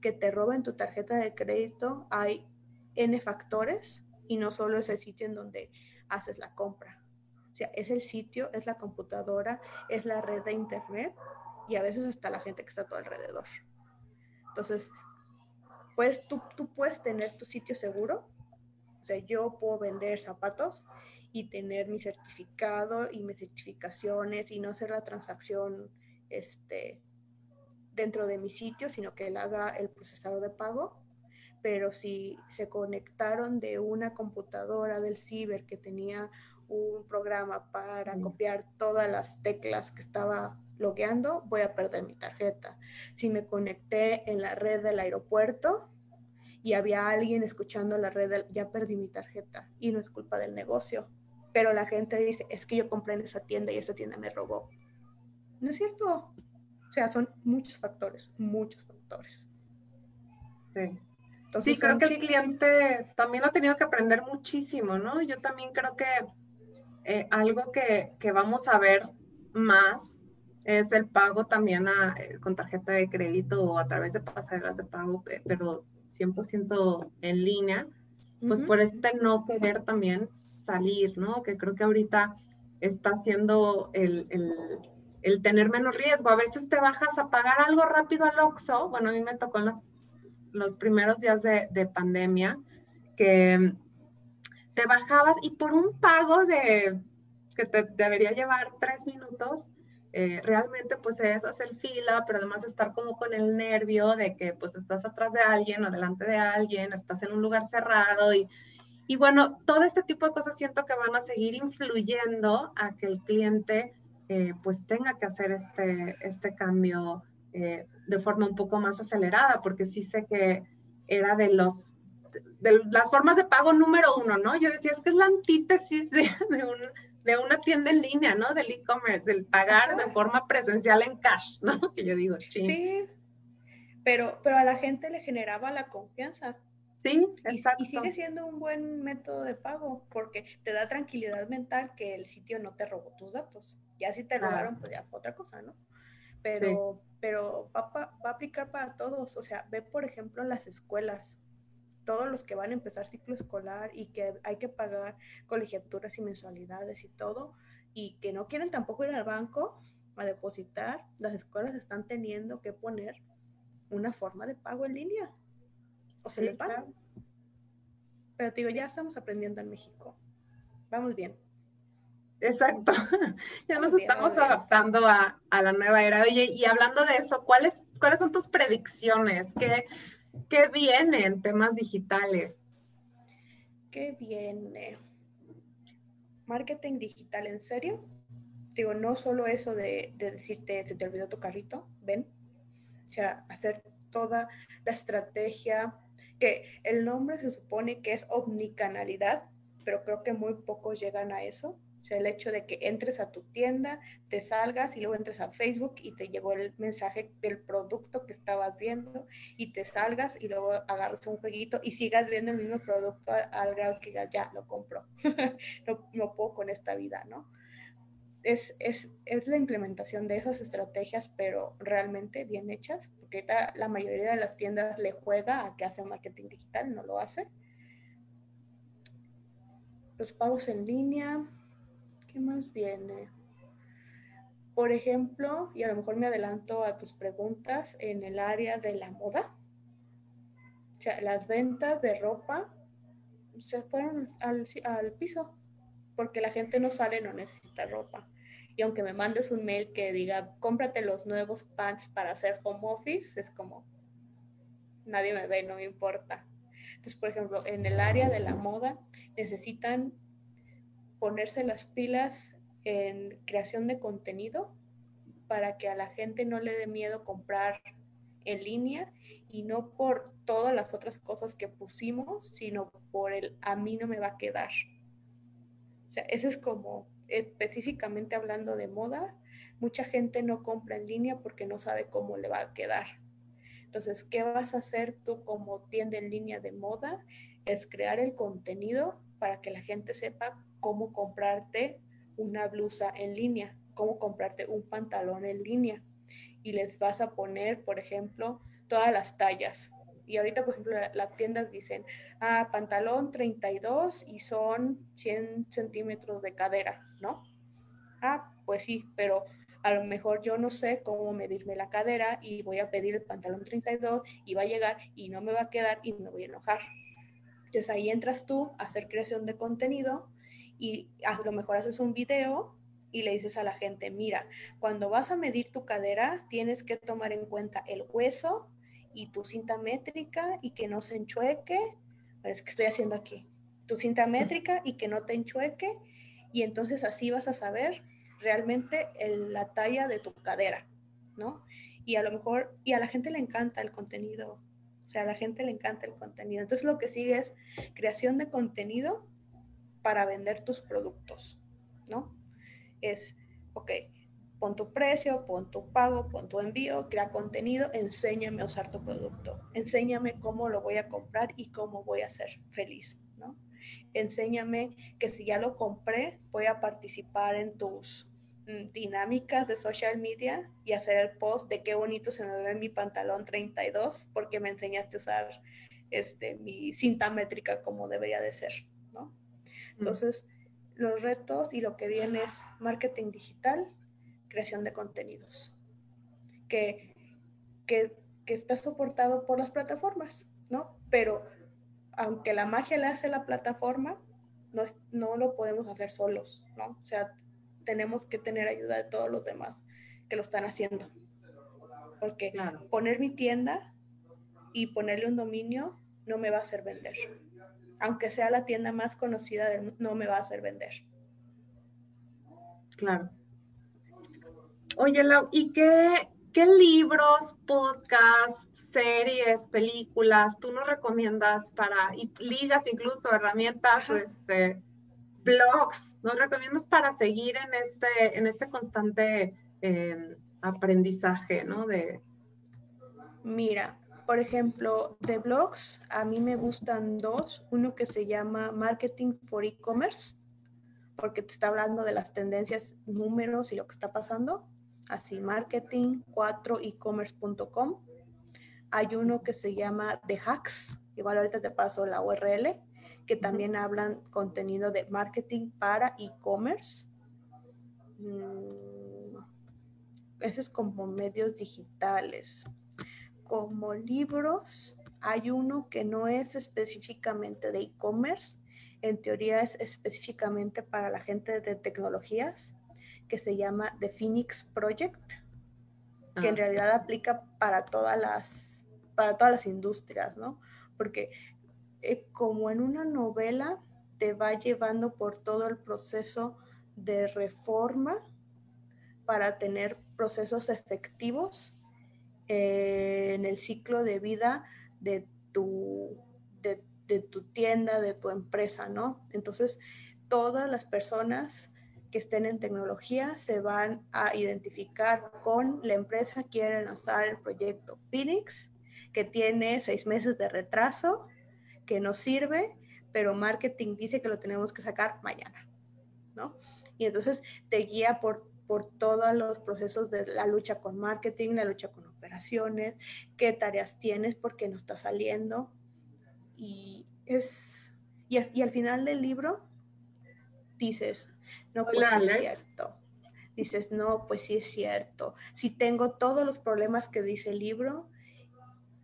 que te roben tu tarjeta de crédito, hay N factores y no solo es el sitio en donde haces la compra. O sea, es el sitio, es la computadora, es la red de internet y a veces hasta la gente que está a tu alrededor. Entonces, pues tú, tú puedes tener tu sitio seguro. O sea, yo puedo vender zapatos y tener mi certificado y mis certificaciones y no hacer la transacción este, dentro de mi sitio, sino que él haga el procesador de pago. Pero si se conectaron de una computadora del ciber que tenía un programa para copiar todas las teclas que estaba logueando, voy a perder mi tarjeta. Si me conecté en la red del aeropuerto y había alguien escuchando la red, ya perdí mi tarjeta y no es culpa del negocio. Pero la gente dice, es que yo compré en esa tienda y esa tienda me robó. No es cierto. O sea, son muchos factores, muchos factores. Sí. Entonces, sí, creo que el cliente también ha tenido que aprender muchísimo, ¿no? Yo también creo que eh, algo que, que, vamos a ver más es el pago también eh, con tarjeta de crédito o a través de pasarelas de pago, pero 100% en línea, pues por este no querer también salir, ¿no? Que creo que ahorita está haciendo el, el, tener menos riesgo. A veces te bajas a pagar algo rápido al Oxxo. Bueno, a mí me tocó en los, los primeros días de, de pandemia que te bajabas y por un pago de que te debería llevar tres minutos, eh, realmente pues es hacer fila, pero además estar como con el nervio de que pues estás atrás de alguien o delante de alguien, estás en un lugar cerrado y, y bueno, todo este tipo de cosas siento que van a seguir influyendo a que el cliente eh, pues tenga que hacer este, este cambio eh, de forma un poco más acelerada, porque sí sé que era de los de las formas de pago número uno, ¿no? Yo decía, es que es la antítesis de, de un de una tienda en línea, ¿no? Del e-commerce, del pagar de forma presencial en cash, ¿no? Que yo digo, Sí, pero, pero a la gente le generaba la confianza. Sí, exacto. Y, sigue siendo un buen método de pago porque te da tranquilidad mental que el sitio no te robó tus datos. Ya si te robaron, pues ya fue otra cosa, ¿no? Pero, pero va, va, a aplicar para todos. O sea, ve, por ejemplo, las escuelas todos los que van a empezar ciclo escolar y que hay que pagar colegiaturas y mensualidades y todo, y que no quieren tampoco ir al banco a depositar, las escuelas están teniendo que poner una forma de pago en línea. O se les paga. Pero te digo, ya estamos aprendiendo en México. Vamos bien. Exacto. Ya nos estamos adaptando a, a, la nueva era. Oye, y hablando de eso, ¿cuáles, ¿cuáles son tus predicciones? ¿Qué, ¿Qué viene en temas digitales? ¿Qué viene? Marketing digital, ¿en serio? Digo, no solo eso de, decirte, se te olvidó tu carrito, ven. O sea, hacer toda la estrategia, que el nombre se supone que es omnicanalidad, pero creo que muy pocos llegan a eso sea, el hecho de que entres a tu tienda, te salgas y luego entres a Facebook y te llegó el mensaje del producto que estabas viendo y te salgas y luego agarras un jueguito y sigas viendo el mismo producto al, grado que ya, ya lo compro. no, no, puedo con esta vida, ¿no? Es, es, es, la implementación de esas estrategias, pero realmente bien hechas, porque la mayoría de las tiendas le juega a que hace marketing digital, no lo hace. Los pagos en línea, ¿Qué más viene? Por ejemplo, y a lo mejor me adelanto a tus preguntas en el área de la moda. O sea, las ventas de ropa se fueron al, al piso porque la gente no sale, no necesita ropa. Y aunque me mandes un mail que diga, cómprate los nuevos pants para hacer home office, es como, nadie me ve, no me importa. Entonces, por ejemplo, en el área de la moda necesitan ponerse las pilas en creación de contenido para que a la gente no le dé miedo comprar en línea y no por todas las otras cosas que pusimos, sino por el a mí no me va a quedar. O sea, eso es como específicamente hablando de moda, mucha gente no compra en línea porque no sabe cómo le va a quedar. Entonces, ¿qué vas a hacer tú como tienda en línea de moda? Es crear el contenido para que la gente sepa cómo comprarte una blusa en línea, cómo comprarte un pantalón en línea. Y les vas a poner, por ejemplo, todas las tallas. Y ahorita, por ejemplo, las tiendas dicen, ah, pantalón 32 y son 100 centímetros de cadera, ¿no? Ah, pues sí, pero a lo mejor yo no sé cómo medirme la cadera y voy a pedir el pantalón 32 y va a llegar y no me va a quedar y me voy a enojar. Entonces ahí entras tú a hacer creación de contenido y a lo mejor haces un video y le dices a la gente, mira, cuando vas a medir tu cadera, tienes que tomar en cuenta el hueso y tu cinta métrica y que no se enchueque. Es que estoy haciendo aquí. Tu cinta métrica y que no te enchueque. Y entonces así vas a saber realmente la talla de tu cadera, ¿no? Y a lo mejor, y a la gente le encanta el contenido. O sea, a la gente le encanta el contenido. Entonces lo que sigue es creación de contenido para vender tus productos, ¿no? Es, ok, pon tu precio, pon tu pago, pon tu envío, crea contenido, enséñame a usar tu producto, enséñame cómo lo voy a comprar y cómo voy a ser feliz, ¿no? Enséñame que si ya lo compré, voy a participar en tus dinámicas de social media y hacer el post de qué bonito se me ve mi pantalón 32 porque me enseñaste a usar este, mi cinta métrica como debería de ser, ¿no? Entonces, los retos y lo que viene es marketing digital, creación de contenidos, que, que, que está soportado por las plataformas, ¿no? Pero aunque la magia la hace la plataforma, no, no lo podemos hacer solos, ¿no? O sea, tenemos que tener ayuda de todos los demás que lo están haciendo. Porque poner mi tienda y ponerle un dominio no me va a hacer vender aunque sea la tienda más conocida, no me va a hacer vender. Claro. Oye, Lau, ¿y qué, qué libros, podcasts, series, películas tú nos recomiendas para, y ligas incluso, herramientas, este, blogs, nos recomiendas para seguir en este, en este constante em, aprendizaje, ¿no? De... Mira, por ejemplo, de blogs, a mí me gustan dos. Uno que se llama Marketing for E-Commerce, porque te está hablando de las tendencias, números y lo que está pasando. Así, marketing4ecommerce.com. Hay uno que se llama The Hacks, igual ahorita te paso la URL, que también hablan contenido de marketing para e-commerce. Mm, ese es como medios digitales como libros, hay uno que no es específicamente de e-commerce, en teoría es específicamente para la gente de tecnologías, que se llama The Phoenix Project, que en ah, realidad aplica para todas las, para todas las industrias, ¿no? Porque eh, como en una novela te va llevando por todo el proceso de reforma para tener procesos efectivos eh, en el ciclo de vida de tu, de, tu tienda, de tu empresa, ¿no? Entonces, todas las personas que estén en tecnología se van a identificar con la empresa que quiere lanzar el proyecto Phoenix, que tiene seis meses de retraso, que no sirve, pero marketing dice que lo tenemos que sacar mañana, ¿no? Y entonces te guía por, por todos los procesos de la lucha con marketing, la lucha con operaciones, qué tareas tienes, por qué no está saliendo. Y, es, y, al final del libro dices, no, pues es cierto. Dices, no, pues sí es cierto. Si tengo todos los problemas que dice el libro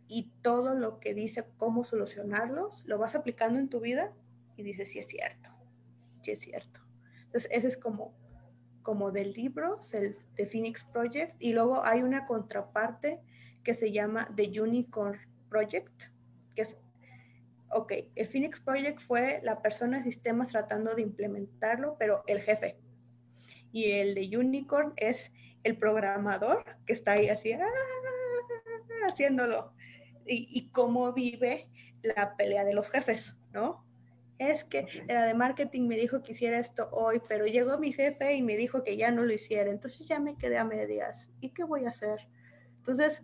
y todo lo que dice cómo solucionarlos, lo vas aplicando en tu vida y dices, sí es cierto, sí es cierto. Entonces, ese es como como del libro, el The Phoenix Project, y luego hay una contraparte que se llama The Unicorn Project, que es, ok, el Phoenix Project fue la persona de sistemas tratando de implementarlo, pero el jefe. Y el de Unicorn es el programador que está ahí así, ah, haciéndolo. Y, y cómo vive la pelea de los jefes, ¿no? es que la de marketing me dijo que hiciera esto hoy, pero llegó mi jefe y me dijo que ya no lo hiciera, entonces ya me quedé a medias. ¿Y qué voy a hacer? Entonces,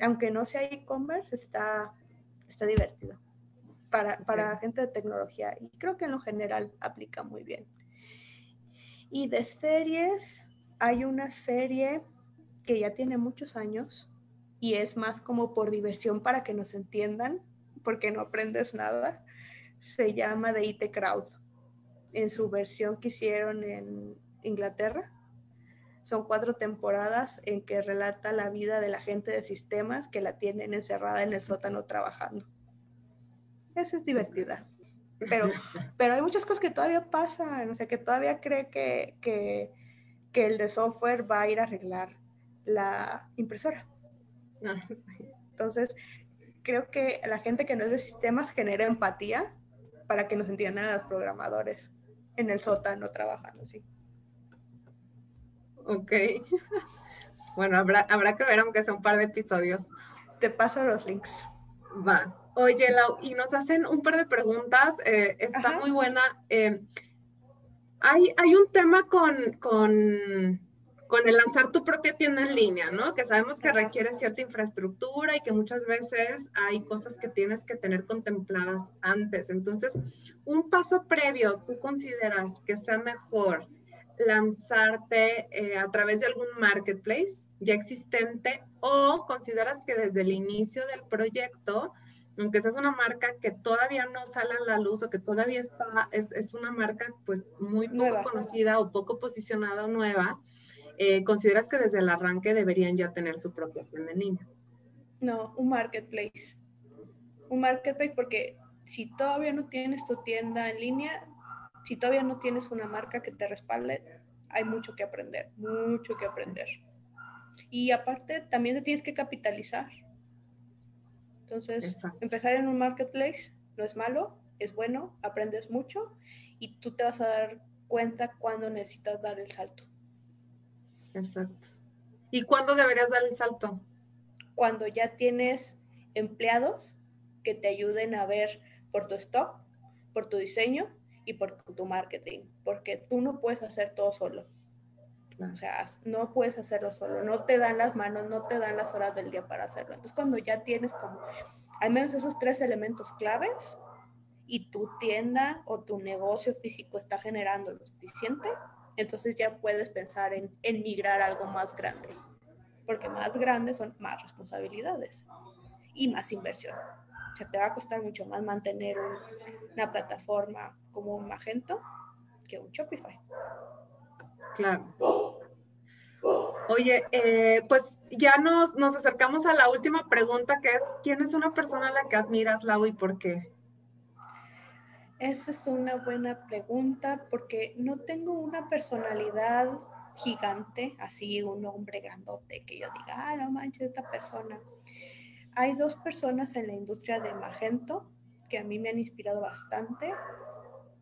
aunque no sea e-commerce, está, está divertido para, para gente de tecnología y creo que en lo general aplica muy bien. Y de series, hay una serie que ya tiene muchos años y es más como por diversión para que nos entiendan, porque no aprendes nada se llama The IT Crowd, en su versión que hicieron en Inglaterra. Son cuatro temporadas en que relata la vida de la gente de sistemas que la tienen encerrada en el sótano trabajando. Esa es divertida. Pero, pero hay muchas cosas que todavía pasan, o sea, que todavía cree que, que, que el de software va a ir a arreglar la impresora. Entonces, creo que la gente que no es de sistemas genera empatía para que nos entiendan a los programadores en el sótano trabajando, sí. Ok. Bueno, habrá, habrá que ver aunque sea un par de episodios. Te paso los links. Va. Oye, Lau, y nos hacen un par de preguntas. Eh, está muy buena. Eh, hay, hay un tema con, con con el lanzar tu propia tienda en línea, ¿no? Que sabemos que requiere cierta infraestructura y que muchas veces hay cosas que tienes que tener contempladas antes. Entonces, un paso previo, ¿tú consideras que sea mejor lanzarte eh, a través de algún marketplace ya existente o consideras que desde el inicio del proyecto aunque seas una marca que todavía no sale a la luz o que todavía está, es, una marca pues muy poco conocida o poco posicionada o nueva, eh, ¿consideras que desde el arranque deberían ya tener su propia tienda en línea? No, un marketplace. Un marketplace porque si todavía no tienes tu tienda en línea, si todavía no tienes una marca que te respalde, hay mucho que aprender, mucho que aprender. Y aparte, también te tienes que capitalizar. Entonces, empezar en un marketplace no es malo, es bueno, aprendes mucho y tú te vas a dar cuenta cuando necesitas dar el salto. Exacto. ¿Y cuándo deberías dar el salto? Cuando ya tienes empleados que te ayuden a ver por tu stock, por tu diseño y por tu marketing, porque tú no puedes hacer todo solo. O sea, no puedes hacerlo solo, no te dan las manos, no te dan las horas del día para hacerlo. Entonces, cuando ya tienes como al menos esos tres elementos claves y tu tienda o tu negocio físico está generando lo suficiente, entonces ya puedes pensar en, migrar a algo más grande, porque más grandes son más responsabilidades y más inversión. O sea, te va a costar mucho más mantener una plataforma como un Magento que un Shopify. Claro. Oye, eh, pues ya nos, nos acercamos a la última pregunta que es, ¿quién es una persona a la que admiras, Lau, y por qué? Esa es una buena pregunta porque no tengo una personalidad gigante, así un hombre grandote que yo diga, ah, no manches, esta persona. Hay dos personas en la industria de Magento que a mí me han inspirado bastante.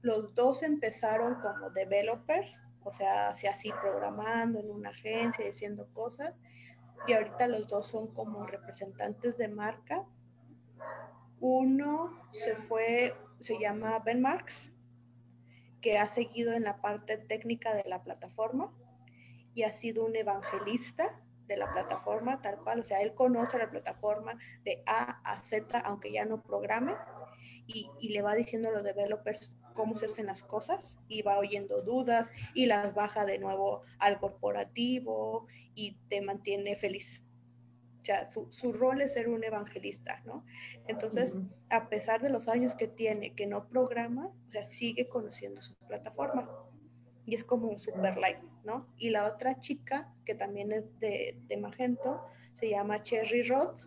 Los dos empezaron como developers, o sea, así programando en una agencia, diciendo cosas. Y ahorita los dos son como representantes de marca. Uno se fue se llama Ben Marks, que ha seguido en la parte técnica de la plataforma y ha sido un evangelista de la plataforma tal cual, o sea, él conoce la plataforma de A a Z, aunque ya no programe, y, y, le va diciendo a los developers cómo se hacen las cosas, y va oyendo dudas y las baja de nuevo al corporativo y te mantiene feliz. O sea, su, rol es ser un evangelista, ¿no? Entonces, a pesar de los años que tiene, que no programa, o sea, sigue conociendo su plataforma. Y es como un super like, ¿no? Y la otra chica, que también es de, de Magento, se llama Cherry Roth,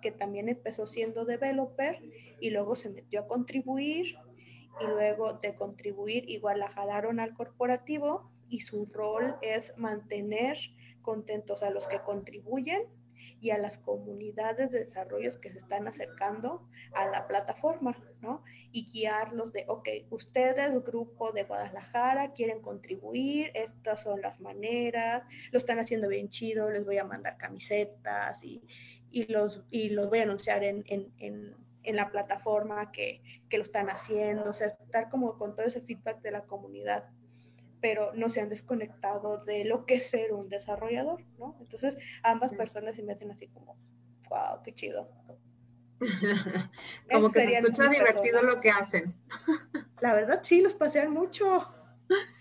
que también empezó siendo developer y luego se metió a contribuir y luego de contribuir igual la jalaron al corporativo y su rol es mantener contentos a los que contribuyen y a las comunidades de desarrollos que se están acercando a la plataforma, ¿no? Y guiarlos de, ok, ustedes, grupo de Guadalajara, quieren contribuir, estas son las maneras, lo están haciendo bien chido, les voy a mandar camisetas y, y los, y los voy a anunciar en, en, en, en la plataforma que, que lo están haciendo, o sea, estar como con todo ese feedback de la comunidad pero no se han desconectado de lo que es ser un desarrollador, ¿no? Entonces, ambas personas se me hacen así como, wow, qué chido. como que se escucha divertido lo que hacen. La verdad, sí, los pasean mucho.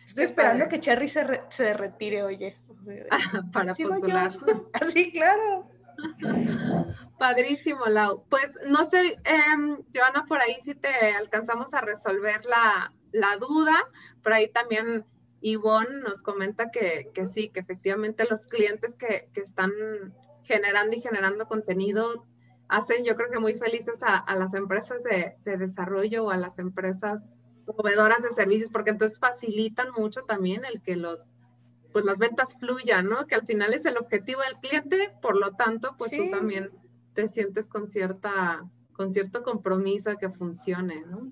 Estoy esperando que Cherry se, se retire, oye. Para postular. Así, claro. Padrísimo, Lau. Pues no sé, eh, Joana, por ahí si te alcanzamos a resolver la, la duda. Por ahí también Ivonne nos comenta que, sí, que efectivamente los clientes que, están generando y generando contenido hacen yo creo que muy felices a, las empresas de, desarrollo o a las empresas proveedoras de servicios, porque entonces facilitan mucho también el que los pues las ventas fluyan, ¿no? Que al final es el objetivo del cliente, por lo tanto, pues tú también te sientes con cierta, con cierto compromiso que funcione, ¿no?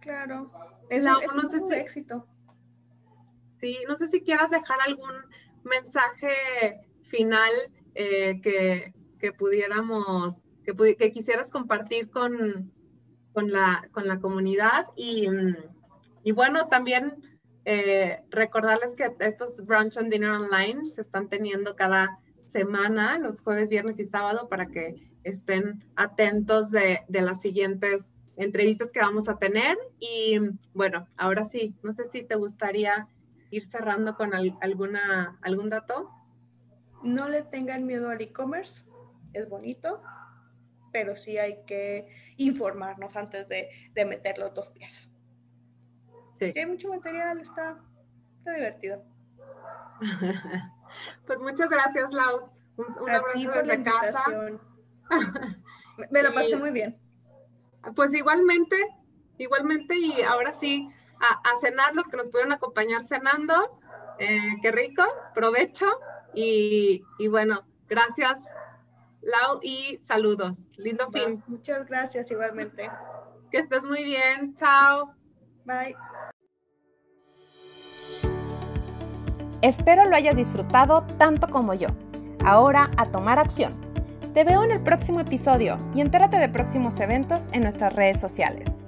Claro, es, es un éxito. No sé si quieras dejar algún mensaje final eh, que, pudiéramos, que, quisieras compartir con, con, la, con la comunidad y, bueno, también eh, recordarles que estos brunch and dinner online se están teniendo cada semana, los jueves, viernes y sábado, para que estén atentos de, de las siguientes entrevistas que vamos a tener. Y bueno, ahora sí, no sé si te gustaría ir cerrando con alguna, algún dato? No le tengan miedo al e-commerce, es bonito. pero sí hay que informarnos antes de, meter los dos pies. Sí. hay mucho material, está, está divertido. pues muchas gracias, Lau. Un, abrazo desde casa. Me lo pasé muy bien. Pues igualmente, igualmente, y ahora sí, a, cenar los que nos pudieron acompañar cenando. Eh, qué rico, provecho y, bueno, gracias Lau y saludos. Lindo fin. Muchas gracias igualmente. Que estés muy bien. Chao. Bye. Espero lo hayas disfrutado tanto como yo. Ahora a tomar acción. Te veo en el próximo episodio y entérate de próximos eventos en nuestras redes sociales.